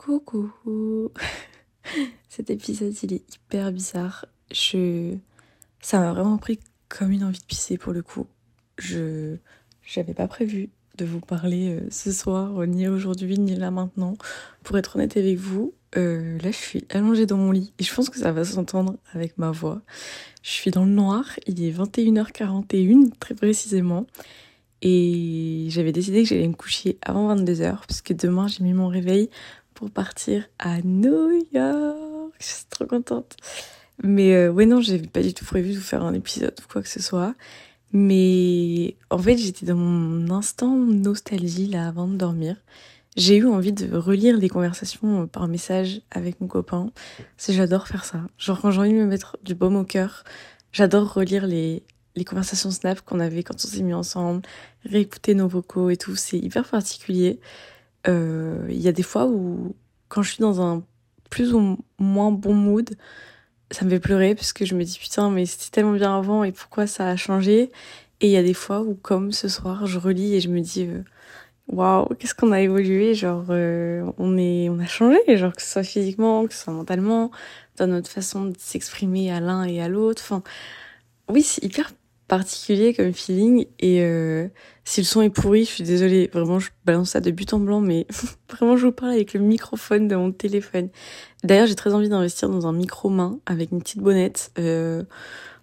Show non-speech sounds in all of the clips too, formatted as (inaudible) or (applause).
Coucou (laughs) Cet épisode il est hyper bizarre. Je... Ça m'a vraiment pris comme une envie de pisser pour le coup. Je j'avais pas prévu de vous parler euh, ce soir, ni aujourd'hui, ni là maintenant. Pour être honnête avec vous, euh, là je suis allongée dans mon lit et je pense que ça va s'entendre avec ma voix. Je suis dans le noir, il est 21h41 très précisément. Et j'avais décidé que j'allais me coucher avant 22h, parce que demain j'ai mis mon réveil pour partir à New York. Je suis trop contente. Mais euh, ouais, non, j'avais pas du tout prévu de vous faire un épisode ou quoi que ce soit. Mais en fait, j'étais dans mon instant nostalgie là avant de dormir. J'ai eu envie de relire les conversations par message avec mon copain. C'est j'adore faire ça. Genre quand j'ai envie de me mettre du baume au cœur, j'adore relire les, les conversations Snap qu'on avait quand on s'est mis ensemble, réécouter nos vocaux et tout, c'est hyper particulier. Euh, il y a des fois où, quand je suis dans un plus ou moins bon mood, ça me fait pleurer parce que je me dis putain, mais c'était tellement bien avant et pourquoi ça a changé? Et il y a des fois où, comme ce soir, je relis et je me dis euh, waouh, qu'est-ce qu'on a évolué, genre euh, on est, on a changé, genre que ce soit physiquement, que ce soit mentalement, dans notre façon de s'exprimer à l'un et à l'autre. Enfin, oui, c'est hyper particulier comme feeling et euh, si le son est pourri, je suis désolée, vraiment je balance ça de but en blanc mais (laughs) vraiment je vous parle avec le microphone de mon téléphone. D'ailleurs, j'ai très envie d'investir dans un micro main avec une petite bonnette. Euh,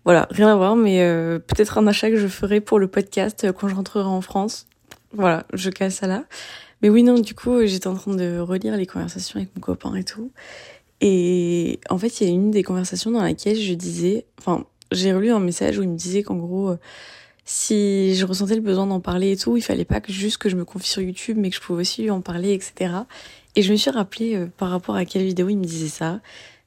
voilà, rien à voir mais euh, peut-être un achat que je ferai pour le podcast quand je rentrerai en France. Voilà, je casse ça là. Mais oui non, du coup, j'étais en train de relire les conversations avec mon copain et tout. Et en fait, il y a une des conversations dans laquelle je disais, enfin, j'ai relu un message où il me disait qu'en gros, euh, si je ressentais le besoin d'en parler et tout, il fallait pas juste que je me confie sur YouTube, mais que je pouvais aussi lui en parler, etc. Et je me suis rappelé euh, par rapport à quelle vidéo il me disait ça.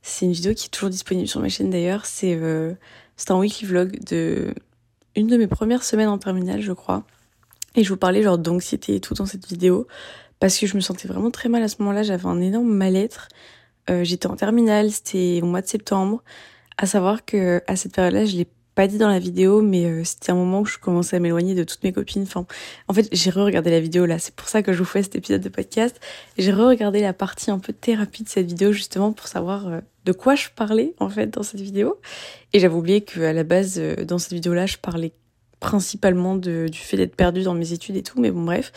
C'est une vidéo qui est toujours disponible sur ma chaîne d'ailleurs. C'est euh, c'est un weekly vlog de une de mes premières semaines en terminale, je crois. Et je vous parlais genre d'anxiété et tout dans cette vidéo parce que je me sentais vraiment très mal à ce moment-là. J'avais un énorme mal-être. J'étais en terminale, c'était au mois de septembre. À savoir que à cette période-là, je l'ai pas dit dans la vidéo, mais euh, c'était un moment où je commençais à m'éloigner de toutes mes copines. Enfin, en fait, j'ai re-regardé la vidéo là. C'est pour ça que je vous fais cet épisode de podcast. J'ai re-regardé la partie un peu thérapie de cette vidéo justement pour savoir euh, de quoi je parlais en fait dans cette vidéo. Et j'avais oublié qu'à la base, euh, dans cette vidéo-là, je parlais principalement de, du fait d'être perdue dans mes études et tout. Mais bon, bref.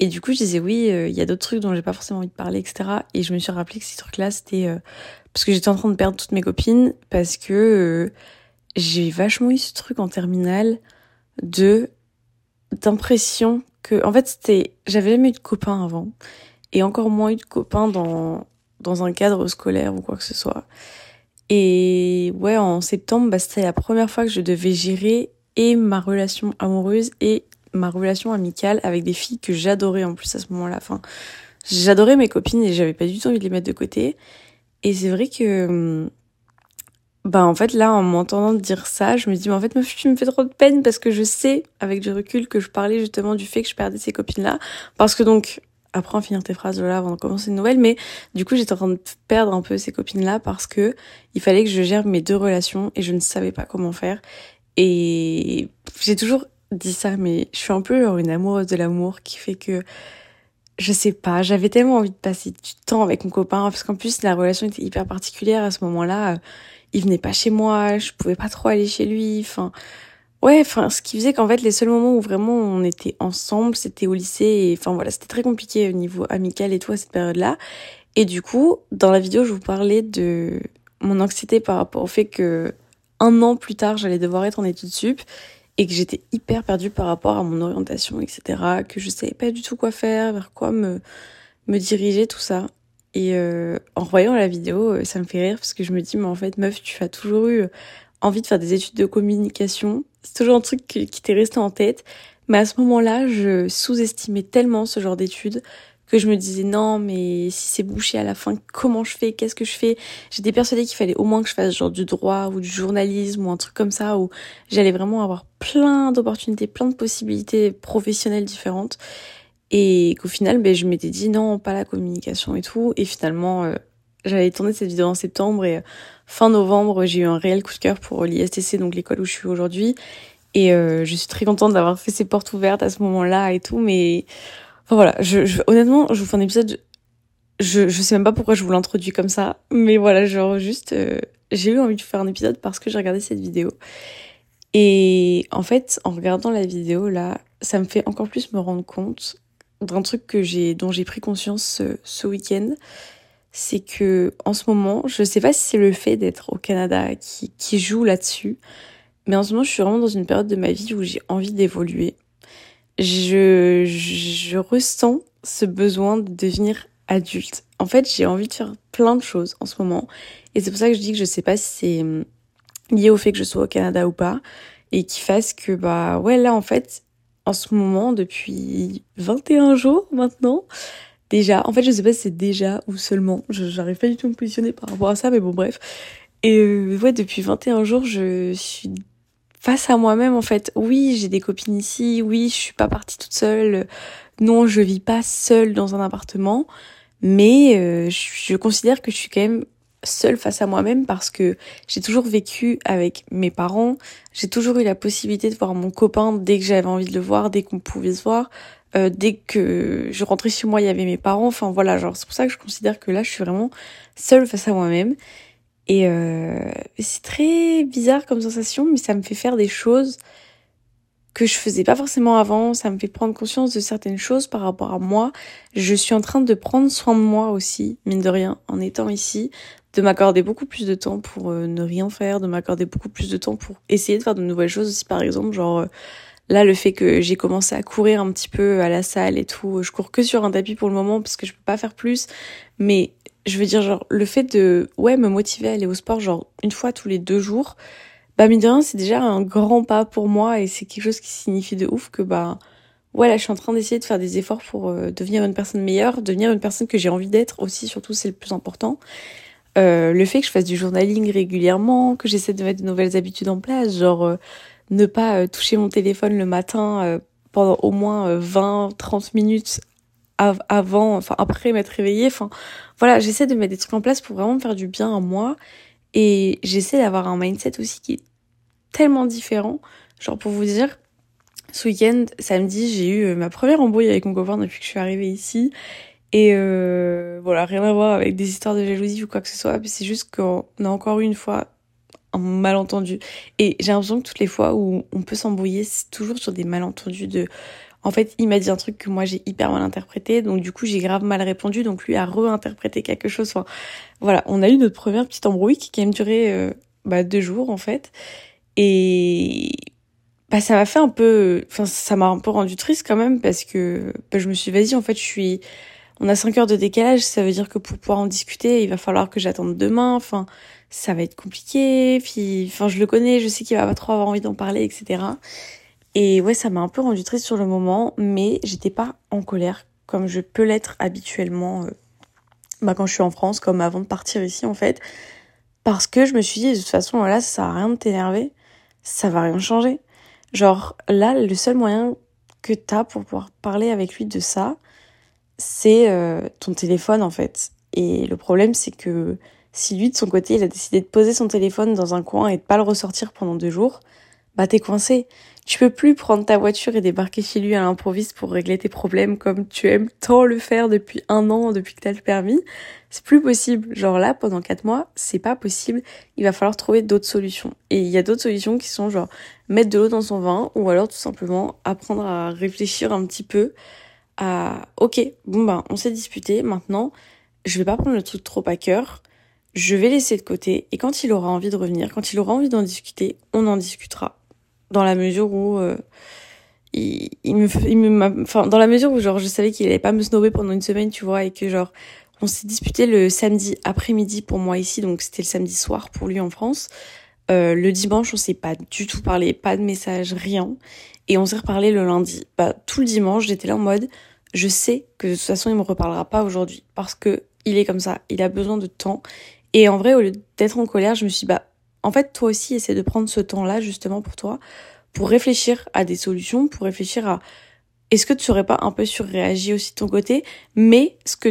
Et du coup, je disais oui, il y a d'autres trucs dont j'ai pas forcément envie de parler, etc. Et je me suis rappelé que ces trucs-là, c'était parce que j'étais en train de perdre toutes mes copines, parce que euh, j'ai vachement eu ce truc en terminale de d'impression que en fait c'était j'avais jamais eu de copains avant et encore moins eu de copains dans dans un cadre scolaire ou quoi que ce soit. Et ouais, en septembre, bah, c'était la première fois que je devais gérer et ma relation amoureuse et ma relation amicale avec des filles que j'adorais en plus à ce moment-là. Enfin, j'adorais mes copines et j'avais pas du tout envie de les mettre de côté. Et c'est vrai que, bah en fait là, en m'entendant dire ça, je me dis, mais en fait, tu me fais trop de peine parce que je sais, avec du recul, que je parlais justement du fait que je perdais ces copines-là. Parce que donc, après en finir tes phrases là avant de commencer une nouvelle, mais du coup j'étais en train de perdre un peu ces copines-là parce que il fallait que je gère mes deux relations et je ne savais pas comment faire. Et j'ai toujours dit ça, mais je suis un peu genre une amoureuse de l'amour qui fait que je sais pas, j'avais tellement envie de passer du temps avec mon copain parce qu'en plus la relation était hyper particulière à ce moment-là. Il venait pas chez moi, je pouvais pas trop aller chez lui. Enfin, ouais, enfin, ce qui faisait qu'en fait les seuls moments où vraiment on était ensemble, c'était au lycée. Et enfin voilà, c'était très compliqué au niveau amical et tout à cette période-là. Et du coup, dans la vidéo, je vous parlais de mon anxiété par rapport au fait que un an plus tard, j'allais devoir être en études sup et que j'étais hyper perdue par rapport à mon orientation, etc. Que je savais pas du tout quoi faire, vers quoi me, me diriger, tout ça. Et euh, en voyant la vidéo, euh, ça me fait rire parce que je me dis, mais en fait, meuf, tu as toujours eu envie de faire des études de communication. C'est toujours un truc qui t'est resté en tête. Mais à ce moment-là, je sous-estimais tellement ce genre d'études que je me disais non mais si c'est bouché à la fin comment je fais? Qu'est-ce que je fais? J'étais persuadée qu'il fallait au moins que je fasse genre du droit ou du journalisme ou un truc comme ça où j'allais vraiment avoir plein d'opportunités plein de possibilités professionnelles différentes. Et qu'au final ben je m'étais dit non pas la communication et tout. Et finalement euh, j'avais tourné cette vidéo en septembre et euh, fin novembre j'ai eu un réel coup de cœur pour l'ISTC donc l'école où je suis aujourd'hui. Et euh, je suis très contente d'avoir fait ces portes ouvertes à ce moment-là et tout mais Enfin voilà, je, je, honnêtement, je vous fais un épisode je, je sais même pas pourquoi je vous l'introduis comme ça, mais voilà, genre juste, euh, j'ai eu envie de faire un épisode parce que j'ai regardé cette vidéo. Et en fait, en regardant la vidéo là, ça me fait encore plus me rendre compte d'un truc que j'ai, dont j'ai pris conscience ce, ce week-end. C'est que en ce moment, je sais pas si c'est le fait d'être au Canada qui, qui joue là-dessus, mais en ce moment, je suis vraiment dans une période de ma vie où j'ai envie d'évoluer. Je, je ressens ce besoin de devenir adulte. En fait, j'ai envie de faire plein de choses en ce moment. Et c'est pour ça que je dis que je sais pas si c'est hum, lié au fait que je sois au Canada ou pas. Et qui fasse que, bah, ouais, là, en fait, en ce moment, depuis 21 jours maintenant, déjà, en fait, je sais pas si c'est déjà ou seulement. J'arrive pas du tout à me positionner par rapport à ça, mais bon, bref. Et euh, ouais, depuis 21 jours, je suis face à moi-même en fait. Oui, j'ai des copines ici, oui, je suis pas partie toute seule. Non, je vis pas seule dans un appartement mais euh, je considère que je suis quand même seule face à moi-même parce que j'ai toujours vécu avec mes parents, j'ai toujours eu la possibilité de voir mon copain dès que j'avais envie de le voir, dès qu'on pouvait se voir, euh, dès que je rentrais chez moi, il y avait mes parents, enfin voilà, genre c'est pour ça que je considère que là je suis vraiment seule face à moi-même. Et euh, c'est très bizarre comme sensation, mais ça me fait faire des choses que je faisais pas forcément avant, ça me fait prendre conscience de certaines choses par rapport à moi. Je suis en train de prendre soin de moi aussi, mine de rien, en étant ici, de m'accorder beaucoup plus de temps pour euh, ne rien faire, de m'accorder beaucoup plus de temps pour essayer de faire de nouvelles choses aussi par exemple, genre euh, là le fait que j'ai commencé à courir un petit peu à la salle et tout, je cours que sur un tapis pour le moment parce que je peux pas faire plus, mais je veux dire genre le fait de ouais me motiver à aller au sport genre une fois tous les deux jours, bah mine de rien, c'est déjà un grand pas pour moi et c'est quelque chose qui signifie de ouf que bah voilà, je suis en train d'essayer de faire des efforts pour euh, devenir une personne meilleure, devenir une personne que j'ai envie d'être aussi, surtout c'est le plus important. Euh, le fait que je fasse du journaling régulièrement, que j'essaie de mettre de nouvelles habitudes en place, genre euh, ne pas toucher mon téléphone le matin pendant au moins 20-30 minutes avant, enfin après m'être réveillée, enfin voilà, j'essaie de mettre des trucs en place pour vraiment me faire du bien à moi et j'essaie d'avoir un mindset aussi qui est tellement différent. Genre pour vous dire, ce week-end, samedi, j'ai eu euh, ma première embrouille avec mon copain depuis que je suis arrivée ici. Et euh, voilà, rien à voir avec des histoires de jalousie ou quoi que ce soit. C'est juste qu'on a encore une fois un malentendu. Et j'ai l'impression que toutes les fois où on peut s'embrouiller, c'est toujours sur des malentendus de... En fait, il m'a dit un truc que moi j'ai hyper mal interprété, donc du coup j'ai grave mal répondu, donc lui a réinterprété quelque chose. Enfin, voilà, on a eu notre première petite embrouille qui a même duré euh, bah, deux jours en fait. Et bah ça m'a fait un peu enfin ça m'a un peu rendu triste quand même parce que bah, je me suis dit vas-y en fait je suis on a 5 heures de décalage ça veut dire que pour pouvoir en discuter il va falloir que j'attende demain enfin ça va être compliqué puis enfin je le connais je sais qu'il va pas trop avoir envie d'en parler etc et ouais ça m'a un peu rendu triste sur le moment mais j'étais pas en colère comme je peux l'être habituellement euh, bah, quand je suis en France comme avant de partir ici en fait. Parce que je me suis dit de toute façon là ça sert à rien de t'énerver. Ça va rien changer. Genre là, le seul moyen que t'as pour pouvoir parler avec lui de ça, c'est euh, ton téléphone en fait. Et le problème, c'est que si lui de son côté, il a décidé de poser son téléphone dans un coin et de pas le ressortir pendant deux jours, bah t'es coincé. Tu peux plus prendre ta voiture et débarquer chez lui à l'improviste pour régler tes problèmes comme tu aimes tant le faire depuis un an, depuis que t'as le permis. C'est plus possible. Genre là, pendant quatre mois, c'est pas possible. Il va falloir trouver d'autres solutions. Et il y a d'autres solutions qui sont genre mettre de l'eau dans son vin ou alors tout simplement apprendre à réfléchir un petit peu à ok, bon ben on s'est disputé, maintenant je vais pas prendre le truc trop à cœur, je vais laisser de côté et quand il aura envie de revenir, quand il aura envie d'en discuter, on en discutera dans la mesure où euh, il, me, enfin dans la mesure où genre je savais qu'il allait pas me snober pendant une semaine, tu vois, et que genre on s'est disputé le samedi après-midi pour moi ici, donc c'était le samedi soir pour lui en France. Euh, le dimanche, on s'est pas du tout parlé, pas de message, rien. Et on s'est reparlé le lundi. Bah, tout le dimanche, j'étais là en mode, je sais que de toute façon, il me reparlera pas aujourd'hui. Parce que il est comme ça, il a besoin de temps. Et en vrai, au lieu d'être en colère, je me suis dit, bah, en fait, toi aussi, essaie de prendre ce temps-là, justement, pour toi, pour réfléchir à des solutions, pour réfléchir à est-ce que tu serais pas un peu surréagi aussi de ton côté, mais ce que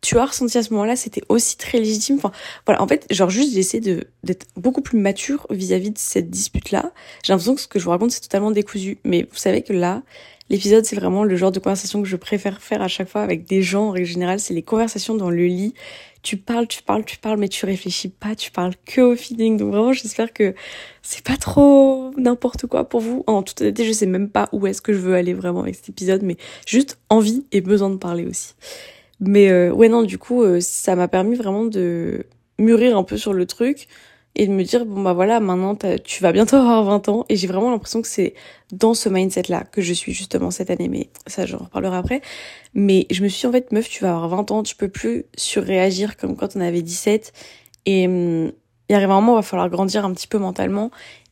tu as ressenti à ce moment-là, c'était aussi très légitime. Enfin, voilà, en fait, genre juste j'essaie d'être beaucoup plus mature vis-à-vis de cette dispute-là. J'ai l'impression que ce que je vous raconte c'est totalement décousu, mais vous savez que là, l'épisode, c'est vraiment le genre de conversation que je préfère faire à chaque fois avec des gens. En règle générale, c'est les conversations dans le lit. Tu parles, tu parles, tu parles, mais tu réfléchis pas, tu parles que au feeling. Donc vraiment, j'espère que c'est pas trop n'importe quoi pour vous. En toute honnêteté, je sais même pas où est-ce que je veux aller vraiment avec cet épisode, mais juste envie et besoin de parler aussi. Mais euh, ouais, non, du coup, euh, ça m'a permis vraiment de mûrir un peu sur le truc et de me dire bon bah voilà maintenant tu vas bientôt avoir 20 ans. Et j'ai vraiment l'impression que c'est dans ce mindset là que je suis justement cette année. Mais ça j'en reparlerai après. Mais je me suis dit, en fait meuf tu vas avoir 20 ans. Tu peux plus surréagir comme quand on avait 17 et hum, il arrive un moment où il va falloir grandir un petit peu mentalement.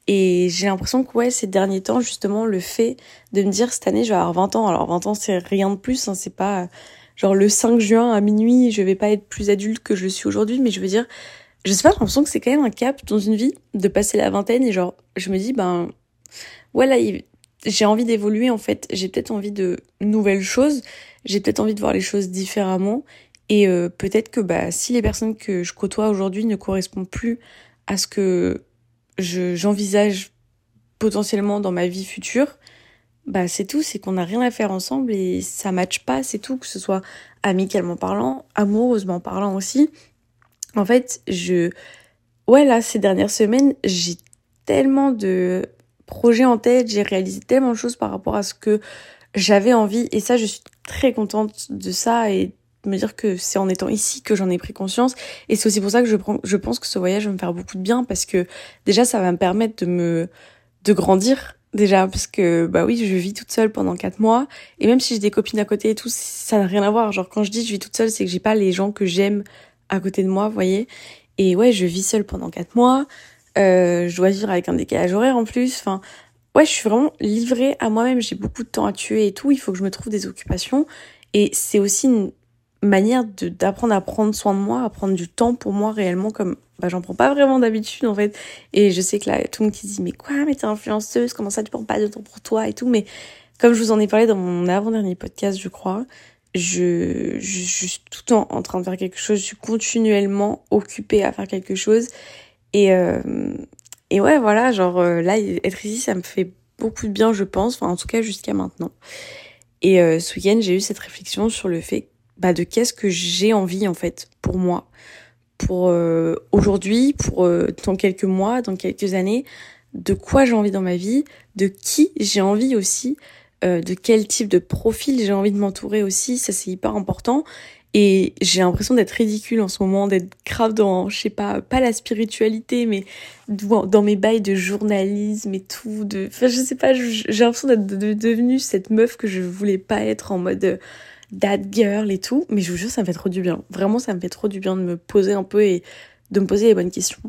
Et j'ai l'impression que ouais ces derniers temps justement le fait de me dire cette année je vais avoir 20 ans. Alors 20 ans c'est rien de plus hein, c'est pas genre le 5 juin à minuit je vais pas être plus adulte que je suis aujourd'hui. Mais je veux dire je sais pas, j'ai l'impression que c'est quand même un cap dans une vie de passer la vingtaine et genre, je me dis, ben, voilà, j'ai envie d'évoluer en fait, j'ai peut-être envie de nouvelles choses, j'ai peut-être envie de voir les choses différemment. Et euh, peut-être que bah, si les personnes que je côtoie aujourd'hui ne correspondent plus à ce que j'envisage potentiellement dans ma vie future, bah c'est tout, c'est qu'on n'a rien à faire ensemble et ça matche pas, c'est tout, que ce soit amicalement parlant, amoureusement parlant aussi. En fait, je... Ouais, là, ces dernières semaines, j'ai tellement de projets en tête, j'ai réalisé tellement de choses par rapport à ce que j'avais envie. Et ça, je suis très contente de ça et de me dire que c'est en étant ici que j'en ai pris conscience. Et c'est aussi pour ça que je, pense que ce voyage va me faire beaucoup de bien parce que déjà, ça va me permettre de me de grandir déjà parce que bah oui je vis toute seule pendant quatre mois et même si j'ai des copines à côté et tout ça n'a rien à voir genre quand je dis je vis toute seule c'est que j'ai pas les gens que j'aime à côté de moi, vous voyez. Et ouais, je vis seule pendant quatre mois. Euh, je dois vivre avec un décalage horaire en plus. Enfin, ouais, je suis vraiment livrée à moi-même. J'ai beaucoup de temps à tuer et tout. Il faut que je me trouve des occupations. Et c'est aussi une manière d'apprendre à prendre soin de moi, à prendre du temps pour moi réellement comme bah j'en prends pas vraiment d'habitude en fait et je sais que là tout le monde qui dit mais quoi mais t'es influenceuse comment ça tu prends pas de temps pour toi et tout mais comme je vous en ai parlé dans mon avant-dernier podcast je crois je, suis tout le temps en train de faire quelque chose, je suis continuellement occupée à faire quelque chose. Et, euh, et ouais, voilà, genre euh, là, être ici, ça me fait beaucoup de bien, je pense, enfin en tout cas jusqu'à maintenant. Et euh, ce week-end, j'ai eu cette réflexion sur le fait bah, de qu'est-ce que j'ai envie en fait pour moi, pour aujourd'hui, pour dans quelques mois, dans quelques années, de quoi j'ai envie dans ma vie, de qui j'ai envie aussi, euh, de quel type de profil j'ai envie de m'entourer aussi, ça c'est hyper important. Et j'ai l'impression d'être ridicule en ce moment, d'être grave dans, je sais pas, pas la spiritualité, mais dans mes bails de journalisme et tout. De... Enfin, je sais pas, j'ai l'impression d'être devenue cette meuf que je voulais pas être en mode euh, dad girl et tout. Mais je vous jure, ça me fait trop du bien. Vraiment, ça me fait trop du bien de me poser un peu et de me poser les bonnes questions.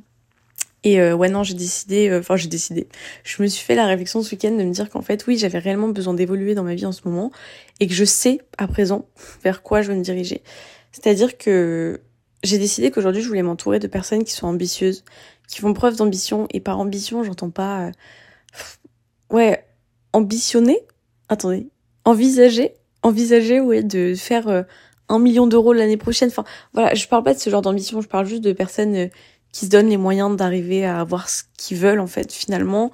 Et euh, ouais, non, j'ai décidé, euh, enfin, j'ai décidé. Je me suis fait la réflexion ce week-end de me dire qu'en fait, oui, j'avais réellement besoin d'évoluer dans ma vie en ce moment et que je sais à présent (laughs) vers quoi je veux me diriger. C'est-à-dire que j'ai décidé qu'aujourd'hui, je voulais m'entourer de personnes qui sont ambitieuses, qui font preuve d'ambition. Et par ambition, j'entends pas. Euh, ouais, ambitionner Attendez. Envisager Envisager, ouais, de faire un million d'euros l'année prochaine. Enfin, voilà, je parle pas de ce genre d'ambition, je parle juste de personnes qui se donnent les moyens d'arriver à avoir ce qu'ils veulent en fait finalement.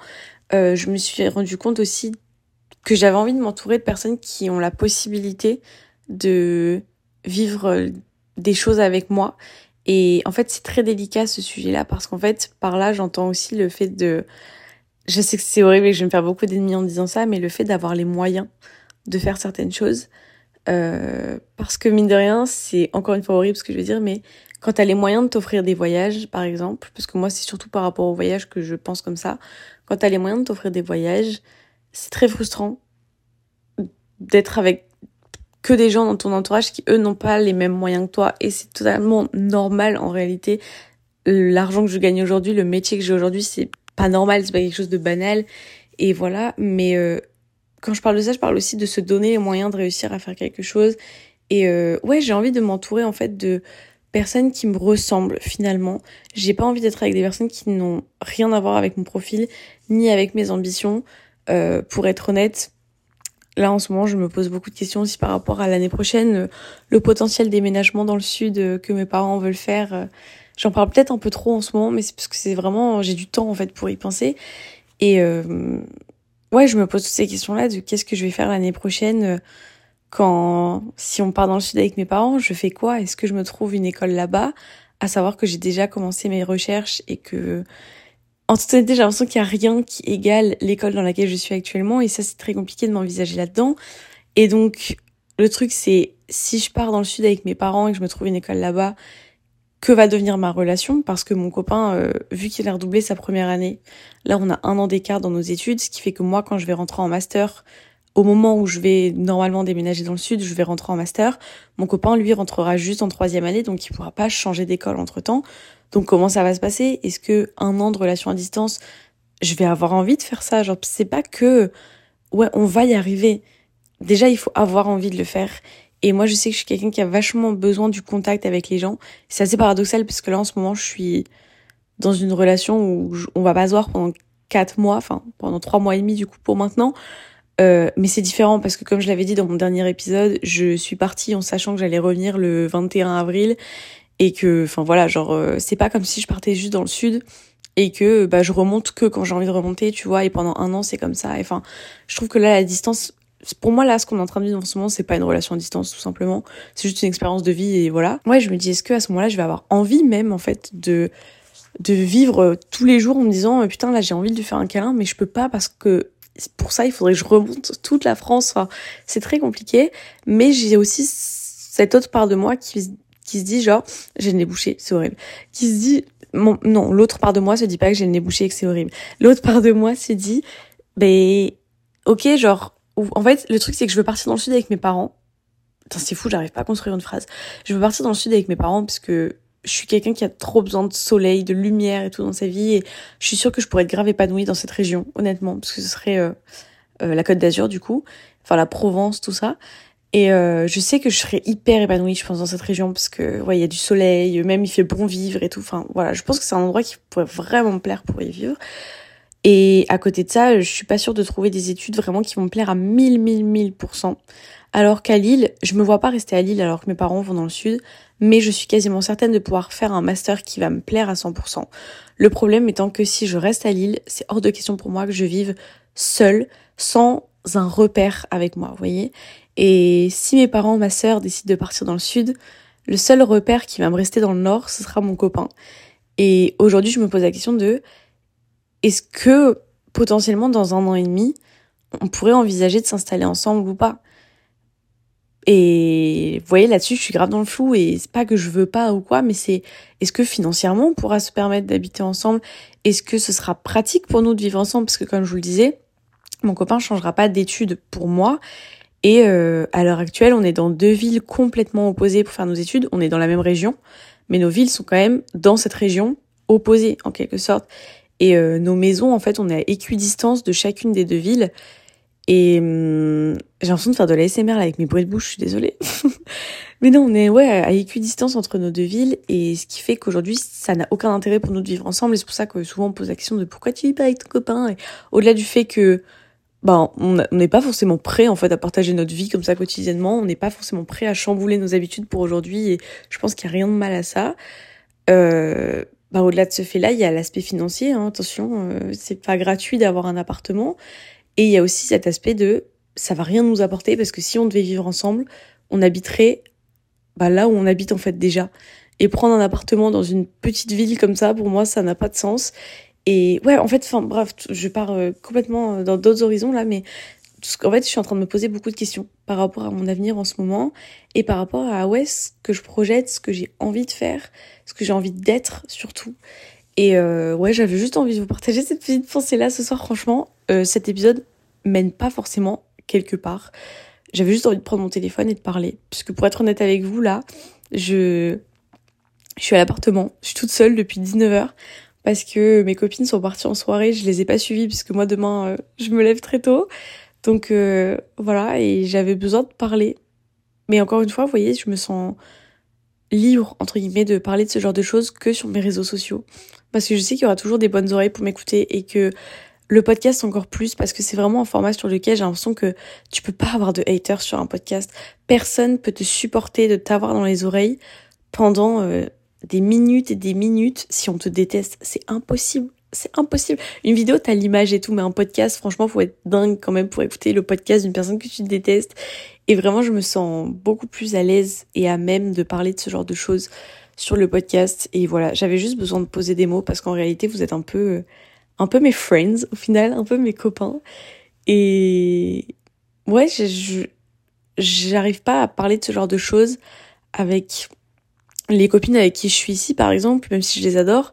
Euh, je me suis rendu compte aussi que j'avais envie de m'entourer de personnes qui ont la possibilité de vivre des choses avec moi. Et en fait, c'est très délicat ce sujet-là parce qu'en fait, par là, j'entends aussi le fait de... Je sais que c'est horrible et que je vais me faire beaucoup d'ennemis en disant ça, mais le fait d'avoir les moyens de faire certaines choses. Euh, parce que mine de rien, c'est encore une fois horrible ce que je veux dire, mais quand tu as les moyens de t'offrir des voyages, par exemple, parce que moi c'est surtout par rapport aux voyages que je pense comme ça, quand tu as les moyens de t'offrir des voyages, c'est très frustrant d'être avec que des gens dans ton entourage qui eux n'ont pas les mêmes moyens que toi. Et c'est totalement normal en réalité. L'argent que je gagne aujourd'hui, le métier que j'ai aujourd'hui, c'est pas normal, c'est pas quelque chose de banal. Et voilà, mais euh, quand je parle de ça, je parle aussi de se donner les moyens de réussir à faire quelque chose. Et euh, ouais, j'ai envie de m'entourer en fait de personnes qui me ressemblent finalement. J'ai pas envie d'être avec des personnes qui n'ont rien à voir avec mon profil ni avec mes ambitions. Euh, pour être honnête, là en ce moment, je me pose beaucoup de questions aussi par rapport à l'année prochaine, le potentiel déménagement dans le sud euh, que mes parents veulent faire. Euh, j'en parle peut-être un peu trop en ce moment, mais c'est parce que c'est vraiment j'ai du temps en fait pour y penser. Et ouais, je me pose toutes ces questions-là de qu'est-ce que je vais faire l'année prochaine euh, quand, si on part dans le sud avec mes parents, je fais quoi? Est-ce que je me trouve une école là-bas? À savoir que j'ai déjà commencé mes recherches et que, en toute honnêteté, j'ai l'impression qu'il n'y a rien qui égale l'école dans laquelle je suis actuellement et ça, c'est très compliqué de m'envisager là-dedans. Et donc, le truc, c'est si je pars dans le sud avec mes parents et que je me trouve une école là-bas, que va devenir ma relation? Parce que mon copain, euh, vu qu'il a redoublé sa première année, là, on a un an d'écart dans nos études, ce qui fait que moi, quand je vais rentrer en master, au moment où je vais normalement déménager dans le sud, je vais rentrer en master. Mon copain, lui, rentrera juste en troisième année, donc il pourra pas changer d'école entre temps. Donc comment ça va se passer? Est-ce que un an de relation à distance, je vais avoir envie de faire ça? Genre c'est pas que ouais, on va y arriver déjà, il faut avoir envie de le faire. Et moi, je sais que je suis quelqu'un qui a vachement besoin du contact avec les gens. C'est assez paradoxal parce que là, en ce moment, je suis dans une relation où on va pas se voir pendant quatre mois, enfin pendant trois mois et demi du coup pour maintenant. Euh, mais c'est différent parce que comme je l'avais dit dans mon dernier épisode, je suis partie en sachant que j'allais revenir le 21 avril et que, enfin voilà, genre euh, c'est pas comme si je partais juste dans le sud et que bah je remonte que quand j'ai envie de remonter, tu vois. Et pendant un an c'est comme ça. Enfin, je trouve que là la distance pour moi là ce qu'on est en train de vivre en ce moment c'est pas une relation à distance tout simplement c'est juste une expérience de vie et voilà ouais je me dis est-ce que à ce moment-là je vais avoir envie même en fait de de vivre tous les jours en me disant euh, putain là j'ai envie de lui faire un câlin mais je peux pas parce que pour ça il faudrait que je remonte toute la France c'est très compliqué mais j'ai aussi cette autre part de moi qui qui se dit genre j'ai le nez bouché c'est horrible qui se dit non l'autre part de moi se dit pas que j'ai le nez bouché et que c'est horrible l'autre part de moi se dit ben ok genre en fait, le truc, c'est que je veux partir dans le sud avec mes parents. Putain, c'est fou, j'arrive pas à construire une phrase. Je veux partir dans le sud avec mes parents parce que je suis quelqu'un qui a trop besoin de soleil, de lumière et tout dans sa vie. Et je suis sûre que je pourrais être grave épanouie dans cette région, honnêtement, parce que ce serait euh, euh, la Côte d'Azur, du coup. Enfin, la Provence, tout ça. Et euh, je sais que je serais hyper épanouie, je pense, dans cette région, parce que, ouais, il y a du soleil, même il fait bon vivre et tout. Enfin, voilà, je pense que c'est un endroit qui pourrait vraiment me plaire pour y vivre. Et à côté de ça, je suis pas sûre de trouver des études vraiment qui vont me plaire à 1000, 1000, 1000%. Alors qu'à Lille, je me vois pas rester à Lille alors que mes parents vont dans le sud, mais je suis quasiment certaine de pouvoir faire un master qui va me plaire à 100%. Le problème étant que si je reste à Lille, c'est hors de question pour moi que je vive seule, sans un repère avec moi, vous voyez. Et si mes parents, ma sœur décident de partir dans le sud, le seul repère qui va me rester dans le nord, ce sera mon copain. Et aujourd'hui, je me pose la question de est-ce que potentiellement dans un an et demi, on pourrait envisager de s'installer ensemble ou pas? Et vous voyez là-dessus, je suis grave dans le flou et c'est pas que je veux pas ou quoi, mais c'est est-ce que financièrement on pourra se permettre d'habiter ensemble? Est-ce que ce sera pratique pour nous de vivre ensemble? Parce que comme je vous le disais, mon copain changera pas d'études pour moi. Et euh, à l'heure actuelle, on est dans deux villes complètement opposées pour faire nos études. On est dans la même région, mais nos villes sont quand même dans cette région opposées en quelque sorte. Et euh, nos maisons, en fait, on est à équidistance de chacune des deux villes. Et hum, j'ai l'impression de faire de la SMR là, avec mes bruits de bouche, je suis désolée. (laughs) Mais non, on est ouais à équidistance entre nos deux villes et ce qui fait qu'aujourd'hui ça n'a aucun intérêt pour nous de vivre ensemble. Et c'est pour ça que souvent on pose la question de pourquoi tu vis pas avec ton copain. Et au-delà du fait que ben on n'est pas forcément prêt en fait à partager notre vie comme ça quotidiennement. On n'est pas forcément prêt à chambouler nos habitudes pour aujourd'hui. Et je pense qu'il y a rien de mal à ça. Euh, bah, au-delà de ce fait-là, il y a l'aspect financier. Hein, attention, euh, c'est pas gratuit d'avoir un appartement. Et il y a aussi cet aspect de ça va rien nous apporter parce que si on devait vivre ensemble, on habiterait bah, là où on habite en fait déjà. Et prendre un appartement dans une petite ville comme ça, pour moi, ça n'a pas de sens. Et ouais, en fait, enfin bref, je pars euh, complètement dans d'autres horizons là, mais en fait, je suis en train de me poser beaucoup de questions par rapport à mon avenir en ce moment et par rapport à où est-ce que je projette, ce que j'ai envie de faire, ce que j'ai envie d'être surtout. Et euh, ouais, j'avais juste envie de vous partager cette petite pensée-là ce soir. Franchement, euh, cet épisode mène pas forcément quelque part. J'avais juste envie de prendre mon téléphone et de parler. Puisque pour être honnête avec vous, là, je, je suis à l'appartement. Je suis toute seule depuis 19h parce que mes copines sont parties en soirée. Je les ai pas suivies puisque moi demain, euh, je me lève très tôt. Donc euh, voilà, et j'avais besoin de parler. Mais encore une fois, vous voyez, je me sens libre, entre guillemets, de parler de ce genre de choses que sur mes réseaux sociaux. Parce que je sais qu'il y aura toujours des bonnes oreilles pour m'écouter et que le podcast encore plus parce que c'est vraiment un format sur lequel j'ai l'impression que tu peux pas avoir de haters sur un podcast. Personne peut te supporter de t'avoir dans les oreilles pendant euh, des minutes et des minutes si on te déteste. C'est impossible. C'est impossible. Une vidéo, t'as l'image et tout, mais un podcast, franchement, faut être dingue quand même pour écouter le podcast d'une personne que tu détestes. Et vraiment, je me sens beaucoup plus à l'aise et à même de parler de ce genre de choses sur le podcast. Et voilà, j'avais juste besoin de poser des mots parce qu'en réalité, vous êtes un peu, un peu mes friends au final, un peu mes copains. Et ouais, j'arrive pas à parler de ce genre de choses avec les copines avec qui je suis ici, par exemple, même si je les adore.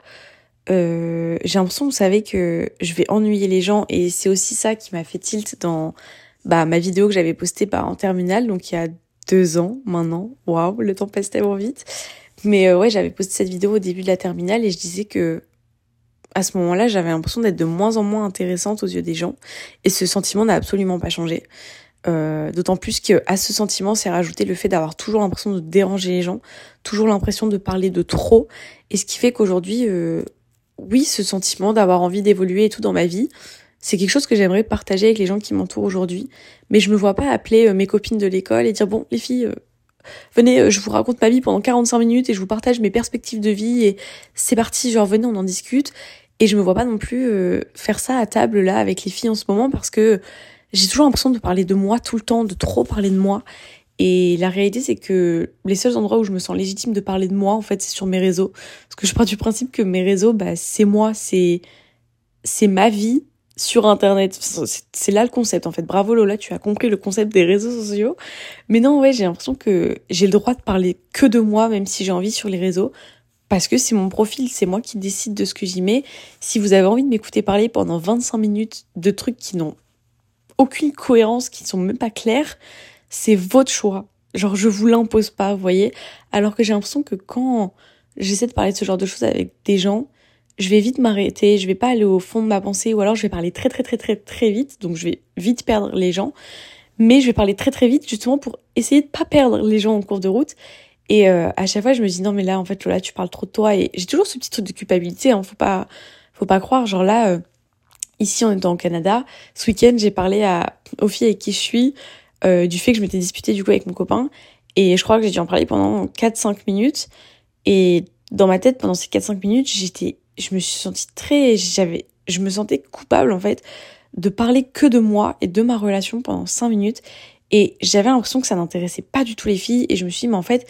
Euh, j'ai l'impression, vous savez, que je vais ennuyer les gens et c'est aussi ça qui m'a fait tilt dans bah, ma vidéo que j'avais postée bah, en terminale, donc il y a deux ans maintenant. Waouh, le temps passe tellement vite. Mais euh, ouais, j'avais posté cette vidéo au début de la terminale et je disais que à ce moment-là, j'avais l'impression d'être de moins en moins intéressante aux yeux des gens et ce sentiment n'a absolument pas changé. Euh, D'autant plus que à ce sentiment s'est rajouté le fait d'avoir toujours l'impression de déranger les gens, toujours l'impression de parler de trop, et ce qui fait qu'aujourd'hui, oui, ce sentiment d'avoir envie d'évoluer et tout dans ma vie, c'est quelque chose que j'aimerais partager avec les gens qui m'entourent aujourd'hui. Mais je me vois pas appeler euh, mes copines de l'école et dire bon, les filles, euh, venez, euh, je vous raconte ma vie pendant 45 minutes et je vous partage mes perspectives de vie et c'est parti, genre venez, on en discute. Et je me vois pas non plus faire ça à table là avec les filles en ce moment parce que j'ai toujours l'impression de parler de moi tout le temps, de trop parler de moi. Et la réalité, c'est que les seuls endroits où je me sens légitime de parler de moi, en fait, c'est sur mes réseaux. Parce que je pars du principe que mes réseaux, bah, c'est moi, c'est, c'est ma vie sur Internet. C'est là le concept, en fait. Bravo Lola, tu as compris le concept des réseaux sociaux. Mais non, ouais, j'ai l'impression que j'ai le droit de parler que de moi, même si j'ai envie sur les réseaux. Parce que c'est mon profil, c'est moi qui décide de ce que j'y mets. Si vous avez envie de m'écouter parler pendant 25 minutes de trucs qui n'ont aucune cohérence, qui ne sont même pas clairs, c'est votre choix. Genre, je vous l'impose pas, vous voyez. Alors que j'ai l'impression que quand j'essaie de parler de ce genre de choses avec des gens, je vais vite m'arrêter, je vais pas aller au fond de ma pensée, ou alors je vais parler très très très très très vite, donc je vais vite perdre les gens. Mais je vais parler très très vite justement pour essayer de pas perdre les gens en cours de route. Et euh, à chaque fois, je me dis non mais là en fait Lola, tu parles trop de toi et j'ai toujours ce petit truc de culpabilité. Hein, faut pas, faut pas croire. Genre là, euh, ici en étant au Canada, ce week-end j'ai parlé à aux filles avec qui je suis euh, du fait que je m'étais disputée du coup avec mon copain. Et je crois que j'ai dû en parler pendant 4-5 minutes. Et dans ma tête, pendant ces 4-5 minutes, j'étais, je me suis sentie très, j'avais, je me sentais coupable en fait de parler que de moi et de ma relation pendant 5 minutes. Et j'avais l'impression que ça n'intéressait pas du tout les filles. Et je me suis dit, mais en fait,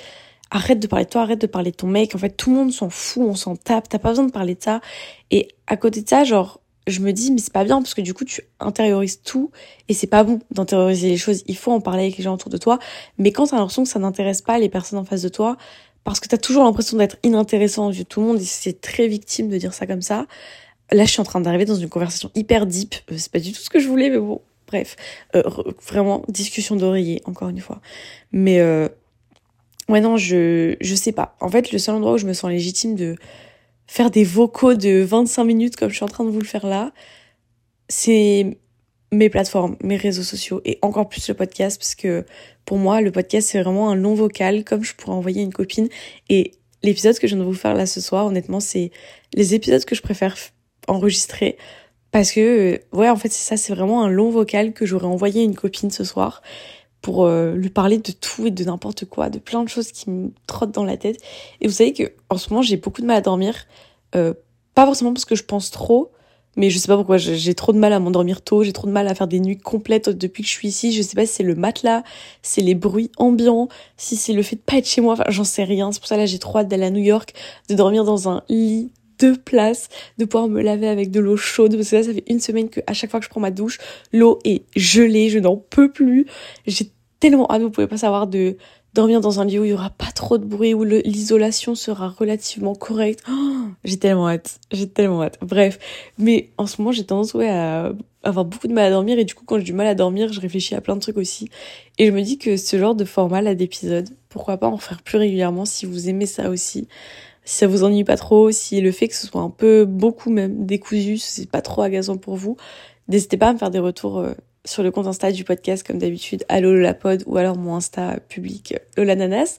arrête de parler de toi, arrête de parler de ton mec. En fait, tout le monde s'en fout, on s'en tape. T'as pas besoin de parler de ça. Et à côté de ça, genre, je me dis mais c'est pas bien parce que du coup tu intériorises tout et c'est pas bon d'intérioriser les choses. Il faut en parler avec les gens autour de toi, mais quand t'as l'impression que ça n'intéresse pas les personnes en face de toi, parce que t'as toujours l'impression d'être inintéressant aux yeux de tout le monde et c'est très victime de dire ça comme ça. Là, je suis en train d'arriver dans une conversation hyper deep. Euh, c'est pas du tout ce que je voulais, mais bon, bref, euh, vraiment discussion d'oreiller encore une fois. Mais euh, ouais non, je je sais pas. En fait, le seul endroit où je me sens légitime de faire des vocaux de 25 minutes comme je suis en train de vous le faire là, c'est mes plateformes, mes réseaux sociaux et encore plus le podcast parce que pour moi le podcast c'est vraiment un long vocal comme je pourrais envoyer une copine. Et l'épisode que je viens de vous faire là ce soir honnêtement c'est les épisodes que je préfère enregistrer parce que ouais en fait c'est ça c'est vraiment un long vocal que j'aurais envoyé à une copine ce soir pour euh, lui parler de tout et de n'importe quoi, de plein de choses qui me trottent dans la tête. Et vous savez que en ce moment j'ai beaucoup de mal à dormir, euh, pas forcément parce que je pense trop, mais je sais pas pourquoi j'ai trop de mal à m'endormir tôt, j'ai trop de mal à faire des nuits complètes depuis que je suis ici. Je sais pas si c'est le matelas, c'est les bruits ambiants, si c'est le fait de pas être chez moi, enfin j'en sais rien. C'est pour ça là j'ai trop hâte d'aller à New York, de dormir dans un lit deux places, de pouvoir me laver avec de l'eau chaude, parce que là, ça fait une semaine que à chaque fois que je prends ma douche, l'eau est gelée, je n'en peux plus. J'ai tellement hâte, vous pouvez pas savoir, de dormir dans un lieu où il y aura pas trop de bruit, où l'isolation sera relativement correcte. Oh, j'ai tellement hâte, j'ai tellement hâte. Bref, mais en ce moment, j'ai tendance ouais, à avoir beaucoup de mal à dormir, et du coup, quand j'ai du mal à dormir, je réfléchis à plein de trucs aussi. Et je me dis que ce genre de format là d'épisode, pourquoi pas en faire plus régulièrement si vous aimez ça aussi si ça vous ennuie pas trop, si le fait que ce soit un peu beaucoup même décousu, c'est pas trop agaçant pour vous, n'hésitez pas à me faire des retours euh, sur le compte Insta du podcast comme d'habitude, allo la ou alors mon Insta public lolananas.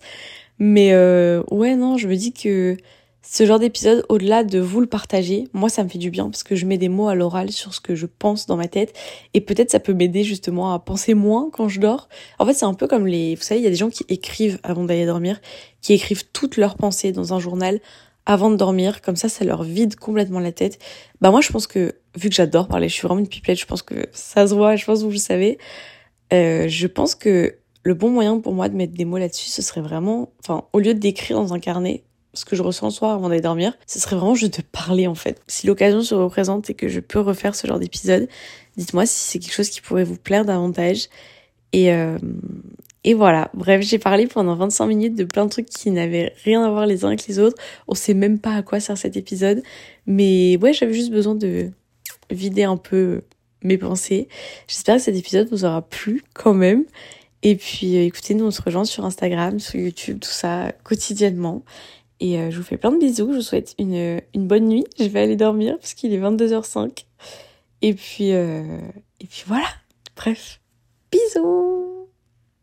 Mais euh, ouais non, je me dis que ce genre d'épisode, au-delà de vous le partager, moi ça me fait du bien parce que je mets des mots à l'oral sur ce que je pense dans ma tête et peut-être ça peut m'aider justement à penser moins quand je dors. En fait c'est un peu comme les, vous savez, il y a des gens qui écrivent avant d'aller dormir, qui écrivent toutes leurs pensées dans un journal avant de dormir, comme ça ça leur vide complètement la tête. Bah moi je pense que, vu que j'adore parler, je suis vraiment une pipelette, je pense que ça se voit, je pense que vous le savez, euh, je pense que le bon moyen pour moi de mettre des mots là-dessus, ce serait vraiment, enfin au lieu d'écrire dans un carnet, ce que je ressens le soir avant d'aller dormir, ce serait vraiment juste de parler en fait. Si l'occasion se représente et que je peux refaire ce genre d'épisode, dites-moi si c'est quelque chose qui pourrait vous plaire davantage. Et, euh, et voilà, bref, j'ai parlé pendant 25 minutes de plein de trucs qui n'avaient rien à voir les uns avec les autres. On sait même pas à quoi sert cet épisode. Mais ouais, j'avais juste besoin de vider un peu mes pensées. J'espère que cet épisode vous aura plu quand même. Et puis euh, écoutez, nous on se rejoint sur Instagram, sur YouTube, tout ça quotidiennement. Et euh, je vous fais plein de bisous, je vous souhaite une, bonne nuit. Je vais aller dormir parce qu'il est 22h05. Et puis, euh, et puis voilà, bref, bisous